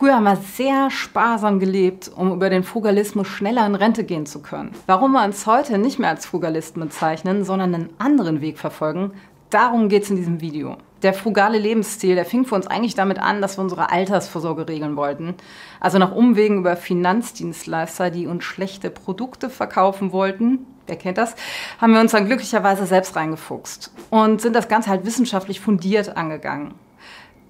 Früher haben wir sehr sparsam gelebt, um über den Frugalismus schneller in Rente gehen zu können. Warum wir uns heute nicht mehr als Frugalisten bezeichnen, sondern einen anderen Weg verfolgen, darum geht es in diesem Video. Der frugale Lebensstil, der fing für uns eigentlich damit an, dass wir unsere Altersvorsorge regeln wollten. Also nach Umwegen über Finanzdienstleister, die uns schlechte Produkte verkaufen wollten, wer kennt das, haben wir uns dann glücklicherweise selbst reingefuchst und sind das Ganze halt wissenschaftlich fundiert angegangen.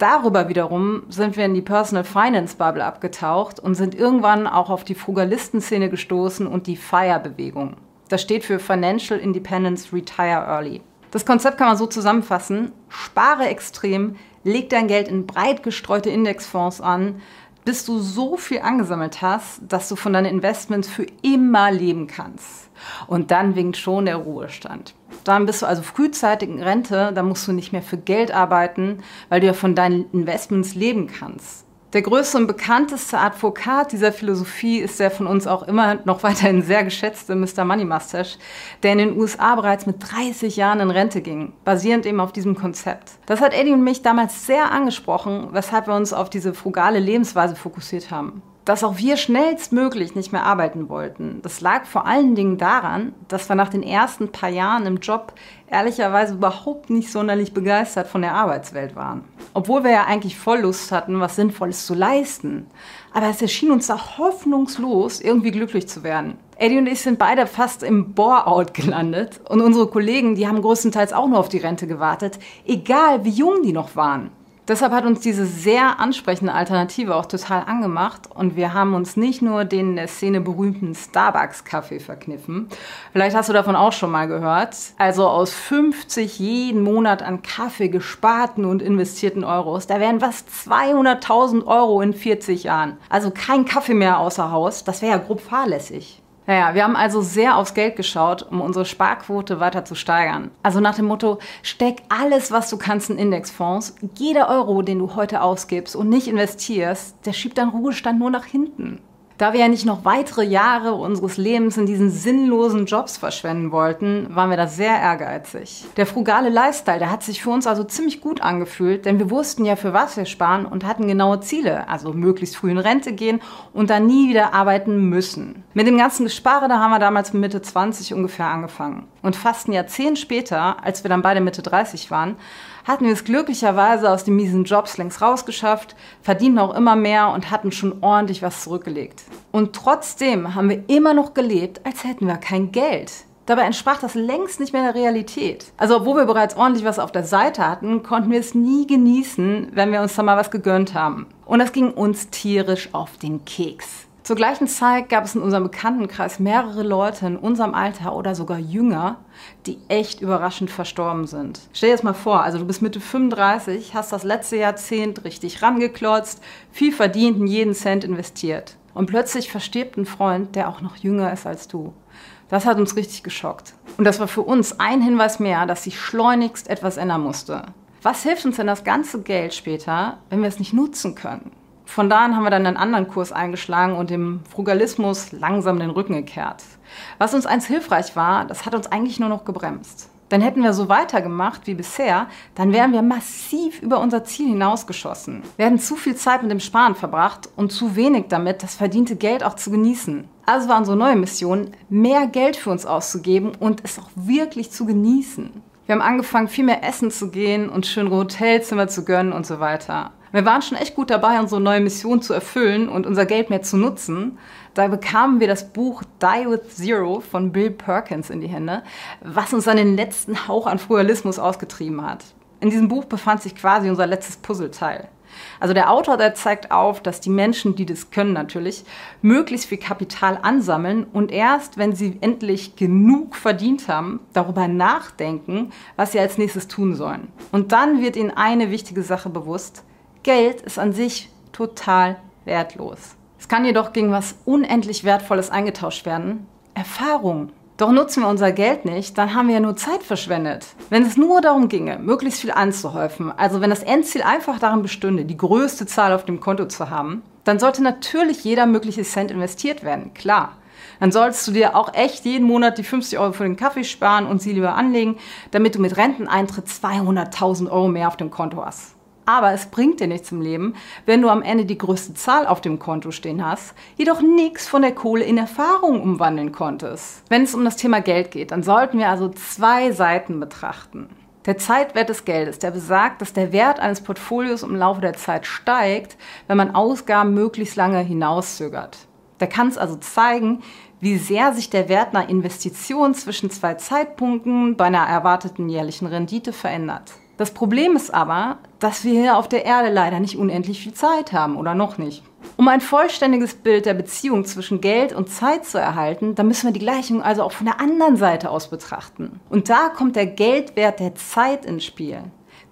Darüber wiederum sind wir in die Personal Finance Bubble abgetaucht und sind irgendwann auch auf die Frugalisten-Szene gestoßen und die FIRE-Bewegung. Das steht für Financial Independence Retire Early. Das Konzept kann man so zusammenfassen. Spare extrem, leg dein Geld in breit gestreute Indexfonds an, bis du so viel angesammelt hast, dass du von deinen Investments für immer leben kannst. Und dann winkt schon der Ruhestand. Dann bist du also frühzeitig in Rente, dann musst du nicht mehr für Geld arbeiten, weil du ja von deinen Investments leben kannst. Der größte und bekannteste Advokat dieser Philosophie ist der von uns auch immer noch weiterhin sehr geschätzte Mr. Money Mustache, der in den USA bereits mit 30 Jahren in Rente ging, basierend eben auf diesem Konzept. Das hat Eddie und mich damals sehr angesprochen, weshalb wir uns auf diese frugale Lebensweise fokussiert haben dass auch wir schnellstmöglich nicht mehr arbeiten wollten. Das lag vor allen Dingen daran, dass wir nach den ersten paar Jahren im Job ehrlicherweise überhaupt nicht sonderlich begeistert von der Arbeitswelt waren. Obwohl wir ja eigentlich voll Lust hatten, was Sinnvolles zu leisten. Aber es erschien uns da hoffnungslos, irgendwie glücklich zu werden. Eddie und ich sind beide fast im Bore-out gelandet und unsere Kollegen, die haben größtenteils auch nur auf die Rente gewartet, egal wie jung die noch waren. Deshalb hat uns diese sehr ansprechende Alternative auch total angemacht und wir haben uns nicht nur den in der Szene berühmten Starbucks-Kaffee verkniffen. Vielleicht hast du davon auch schon mal gehört. Also aus 50 jeden Monat an Kaffee gesparten und investierten Euros, da wären was 200.000 Euro in 40 Jahren. Also kein Kaffee mehr außer Haus, das wäre ja grob fahrlässig. Naja, wir haben also sehr aufs Geld geschaut, um unsere Sparquote weiter zu steigern. Also nach dem Motto, steck alles, was du kannst in Indexfonds. Jeder Euro, den du heute ausgibst und nicht investierst, der schiebt deinen Ruhestand nur nach hinten. Da wir ja nicht noch weitere Jahre unseres Lebens in diesen sinnlosen Jobs verschwenden wollten, waren wir da sehr ehrgeizig. Der frugale Lifestyle, der hat sich für uns also ziemlich gut angefühlt, denn wir wussten ja, für was wir sparen und hatten genaue Ziele, also möglichst früh in Rente gehen und dann nie wieder arbeiten müssen. Mit dem ganzen Gespare, da haben wir damals mit Mitte 20 ungefähr angefangen. Und fast ein Jahrzehnt später, als wir dann beide Mitte 30 waren, hatten wir es glücklicherweise aus den miesen Jobs längst rausgeschafft, verdienten auch immer mehr und hatten schon ordentlich was zurückgelegt. Und trotzdem haben wir immer noch gelebt, als hätten wir kein Geld. Dabei entsprach das längst nicht mehr der Realität. Also obwohl wir bereits ordentlich was auf der Seite hatten, konnten wir es nie genießen, wenn wir uns da mal was gegönnt haben. Und das ging uns tierisch auf den Keks. Zur gleichen Zeit gab es in unserem Bekanntenkreis mehrere Leute in unserem Alter oder sogar jünger, die echt überraschend verstorben sind. Stell dir das mal vor, also du bist Mitte 35, hast das letzte Jahrzehnt richtig rangeklotzt, viel verdient und jeden Cent investiert. Und plötzlich verstirbt ein Freund, der auch noch jünger ist als du. Das hat uns richtig geschockt. Und das war für uns ein Hinweis mehr, dass sich schleunigst etwas ändern musste. Was hilft uns denn das ganze Geld später, wenn wir es nicht nutzen können? Von da an haben wir dann einen anderen Kurs eingeschlagen und dem Frugalismus langsam den Rücken gekehrt. Was uns eins hilfreich war, das hat uns eigentlich nur noch gebremst. Denn hätten wir so weitergemacht wie bisher, dann wären wir massiv über unser Ziel hinausgeschossen. Wir hätten zu viel Zeit mit dem Sparen verbracht und zu wenig damit, das verdiente Geld auch zu genießen. Also war unsere neue Mission, mehr Geld für uns auszugeben und es auch wirklich zu genießen. Wir haben angefangen, viel mehr essen zu gehen und schönere Hotelzimmer zu gönnen und so weiter. Wir waren schon echt gut dabei, unsere neue Mission zu erfüllen und unser Geld mehr zu nutzen. Da bekamen wir das Buch Die with Zero von Bill Perkins in die Hände, was uns dann den letzten Hauch an Frugalismus ausgetrieben hat. In diesem Buch befand sich quasi unser letztes Puzzleteil. Also der Autor, der zeigt auf, dass die Menschen, die das können natürlich, möglichst viel Kapital ansammeln und erst, wenn sie endlich genug verdient haben, darüber nachdenken, was sie als nächstes tun sollen. Und dann wird ihnen eine wichtige Sache bewusst. Geld ist an sich total wertlos. Es kann jedoch gegen was unendlich Wertvolles eingetauscht werden. Erfahrung. Doch nutzen wir unser Geld nicht, dann haben wir ja nur Zeit verschwendet. Wenn es nur darum ginge, möglichst viel anzuhäufen, also wenn das Endziel einfach darin bestünde, die größte Zahl auf dem Konto zu haben, dann sollte natürlich jeder mögliche Cent investiert werden, klar. Dann solltest du dir auch echt jeden Monat die 50 Euro für den Kaffee sparen und sie lieber anlegen, damit du mit Renteneintritt 200.000 Euro mehr auf dem Konto hast. Aber es bringt dir nichts im Leben, wenn du am Ende die größte Zahl auf dem Konto stehen hast, jedoch nichts von der Kohle in Erfahrung umwandeln konntest. Wenn es um das Thema Geld geht, dann sollten wir also zwei Seiten betrachten. Der Zeitwert des Geldes, der besagt, dass der Wert eines Portfolios im Laufe der Zeit steigt, wenn man Ausgaben möglichst lange hinauszögert. Der kann es also zeigen, wie sehr sich der Wert einer Investition zwischen zwei Zeitpunkten bei einer erwarteten jährlichen Rendite verändert. Das Problem ist aber, dass wir hier auf der Erde leider nicht unendlich viel Zeit haben oder noch nicht. Um ein vollständiges Bild der Beziehung zwischen Geld und Zeit zu erhalten, da müssen wir die Gleichung also auch von der anderen Seite aus betrachten. Und da kommt der Geldwert der Zeit ins Spiel.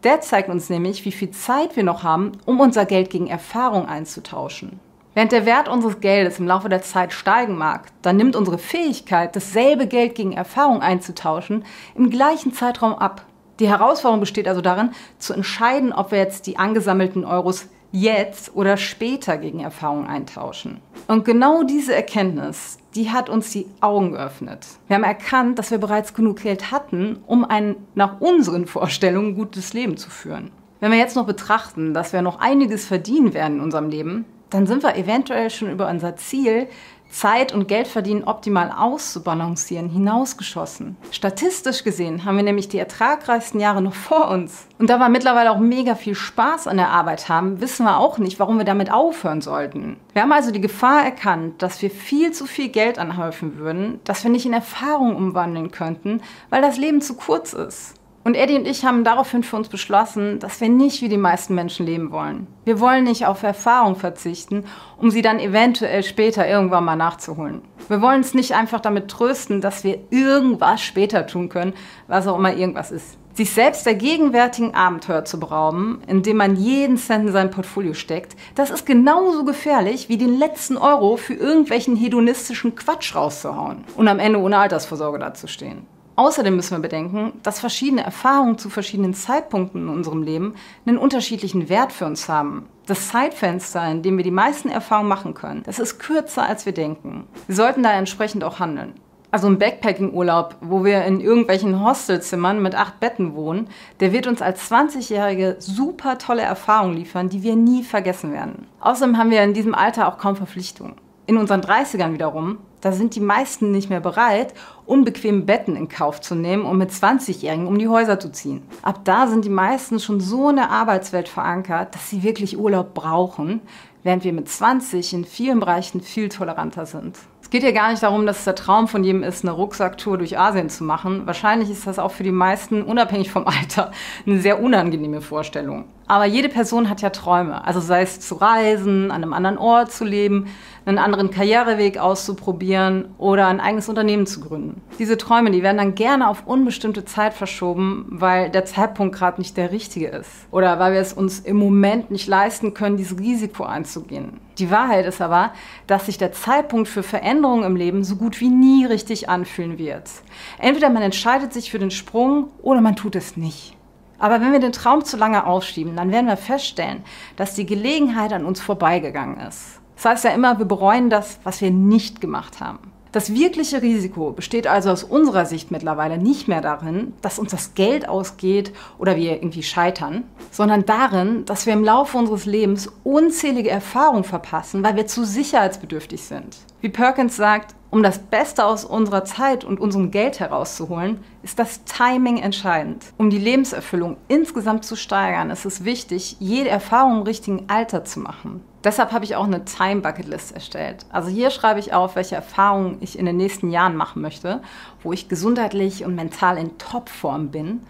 Der zeigt uns nämlich, wie viel Zeit wir noch haben, um unser Geld gegen Erfahrung einzutauschen. Während der Wert unseres Geldes im Laufe der Zeit steigen mag, dann nimmt unsere Fähigkeit, dasselbe Geld gegen Erfahrung einzutauschen, im gleichen Zeitraum ab. Die Herausforderung besteht also darin, zu entscheiden, ob wir jetzt die angesammelten Euros jetzt oder später gegen Erfahrung eintauschen. Und genau diese Erkenntnis, die hat uns die Augen geöffnet. Wir haben erkannt, dass wir bereits genug Geld hatten, um ein nach unseren Vorstellungen gutes Leben zu führen. Wenn wir jetzt noch betrachten, dass wir noch einiges verdienen werden in unserem Leben, dann sind wir eventuell schon über unser Ziel, Zeit und Geldverdienen optimal auszubalancieren, hinausgeschossen. Statistisch gesehen haben wir nämlich die ertragreichsten Jahre noch vor uns. Und da wir mittlerweile auch mega viel Spaß an der Arbeit haben, wissen wir auch nicht, warum wir damit aufhören sollten. Wir haben also die Gefahr erkannt, dass wir viel zu viel Geld anhäufen würden, das wir nicht in Erfahrung umwandeln könnten, weil das Leben zu kurz ist. Und Eddie und ich haben daraufhin für uns beschlossen, dass wir nicht wie die meisten Menschen leben wollen. Wir wollen nicht auf Erfahrung verzichten, um sie dann eventuell später irgendwann mal nachzuholen. Wir wollen uns nicht einfach damit trösten, dass wir irgendwas später tun können, was auch immer irgendwas ist. Sich selbst der gegenwärtigen Abenteuer zu berauben, indem man jeden Cent in sein Portfolio steckt, das ist genauso gefährlich wie den letzten Euro für irgendwelchen hedonistischen Quatsch rauszuhauen und am Ende ohne Altersvorsorge dazustehen. Außerdem müssen wir bedenken, dass verschiedene Erfahrungen zu verschiedenen Zeitpunkten in unserem Leben einen unterschiedlichen Wert für uns haben. Das Zeitfenster, in dem wir die meisten Erfahrungen machen können, das ist kürzer, als wir denken. Wir sollten da entsprechend auch handeln. Also ein Backpacking-Urlaub, wo wir in irgendwelchen Hostelzimmern mit acht Betten wohnen, der wird uns als 20-Jährige super tolle Erfahrungen liefern, die wir nie vergessen werden. Außerdem haben wir in diesem Alter auch kaum Verpflichtungen. In unseren 30ern wiederum, da sind die meisten nicht mehr bereit, unbequeme Betten in Kauf zu nehmen, um mit 20-Jährigen um die Häuser zu ziehen. Ab da sind die meisten schon so in der Arbeitswelt verankert, dass sie wirklich Urlaub brauchen, während wir mit 20 in vielen Bereichen viel toleranter sind. Es geht ja gar nicht darum, dass es der Traum von jedem ist, eine Rucksacktour durch Asien zu machen. Wahrscheinlich ist das auch für die meisten, unabhängig vom Alter, eine sehr unangenehme Vorstellung. Aber jede Person hat ja Träume. Also sei es zu reisen, an einem anderen Ort zu leben, einen anderen Karriereweg auszuprobieren oder ein eigenes Unternehmen zu gründen. Diese Träume, die werden dann gerne auf unbestimmte Zeit verschoben, weil der Zeitpunkt gerade nicht der richtige ist. Oder weil wir es uns im Moment nicht leisten können, dieses Risiko einzugehen. Die Wahrheit ist aber, dass sich der Zeitpunkt für Veränderungen im Leben so gut wie nie richtig anfühlen wird. Entweder man entscheidet sich für den Sprung oder man tut es nicht. Aber wenn wir den Traum zu lange aufschieben, dann werden wir feststellen, dass die Gelegenheit an uns vorbeigegangen ist. Das heißt ja immer, wir bereuen das, was wir nicht gemacht haben. Das wirkliche Risiko besteht also aus unserer Sicht mittlerweile nicht mehr darin, dass uns das Geld ausgeht oder wir irgendwie scheitern, sondern darin, dass wir im Laufe unseres Lebens unzählige Erfahrungen verpassen, weil wir zu sicherheitsbedürftig sind. Wie Perkins sagt, um das Beste aus unserer Zeit und unserem Geld herauszuholen, ist das Timing entscheidend. Um die Lebenserfüllung insgesamt zu steigern, ist es wichtig, jede Erfahrung im richtigen Alter zu machen. Deshalb habe ich auch eine Time Bucket List erstellt. Also hier schreibe ich auf, welche Erfahrungen ich in den nächsten Jahren machen möchte, wo ich gesundheitlich und mental in Topform bin.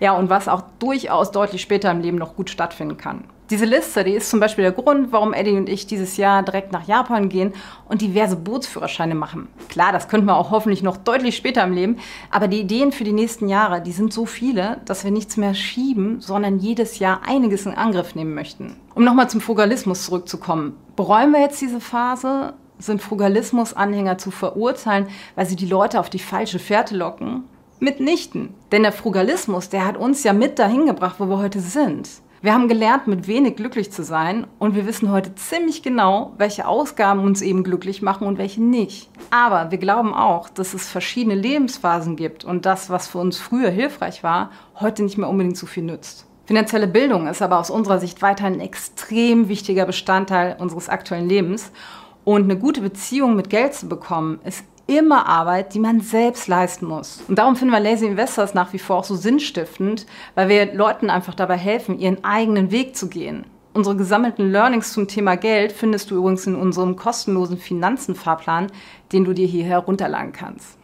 Ja, und was auch durchaus deutlich später im Leben noch gut stattfinden kann. Diese Liste, die ist zum Beispiel der Grund, warum Eddie und ich dieses Jahr direkt nach Japan gehen und diverse Bootsführerscheine machen. Klar, das könnten wir auch hoffentlich noch deutlich später im Leben, aber die Ideen für die nächsten Jahre, die sind so viele, dass wir nichts mehr schieben, sondern jedes Jahr einiges in Angriff nehmen möchten. Um nochmal zum Frugalismus zurückzukommen. Bereuen wir jetzt diese Phase? Sind Frugalismus-Anhänger zu verurteilen, weil sie die Leute auf die falsche Fährte locken? Mitnichten. Denn der Frugalismus, der hat uns ja mit dahin gebracht, wo wir heute sind. Wir haben gelernt, mit wenig glücklich zu sein und wir wissen heute ziemlich genau, welche Ausgaben uns eben glücklich machen und welche nicht. Aber wir glauben auch, dass es verschiedene Lebensphasen gibt und das, was für uns früher hilfreich war, heute nicht mehr unbedingt so viel nützt. Finanzielle Bildung ist aber aus unserer Sicht weiterhin ein extrem wichtiger Bestandteil unseres aktuellen Lebens. Und eine gute Beziehung mit Geld zu bekommen, ist immer Arbeit, die man selbst leisten muss. Und darum finden wir Lazy Investors nach wie vor auch so sinnstiftend, weil wir Leuten einfach dabei helfen, ihren eigenen Weg zu gehen. Unsere gesammelten Learnings zum Thema Geld findest du übrigens in unserem kostenlosen Finanzenfahrplan, den du dir hier herunterladen kannst.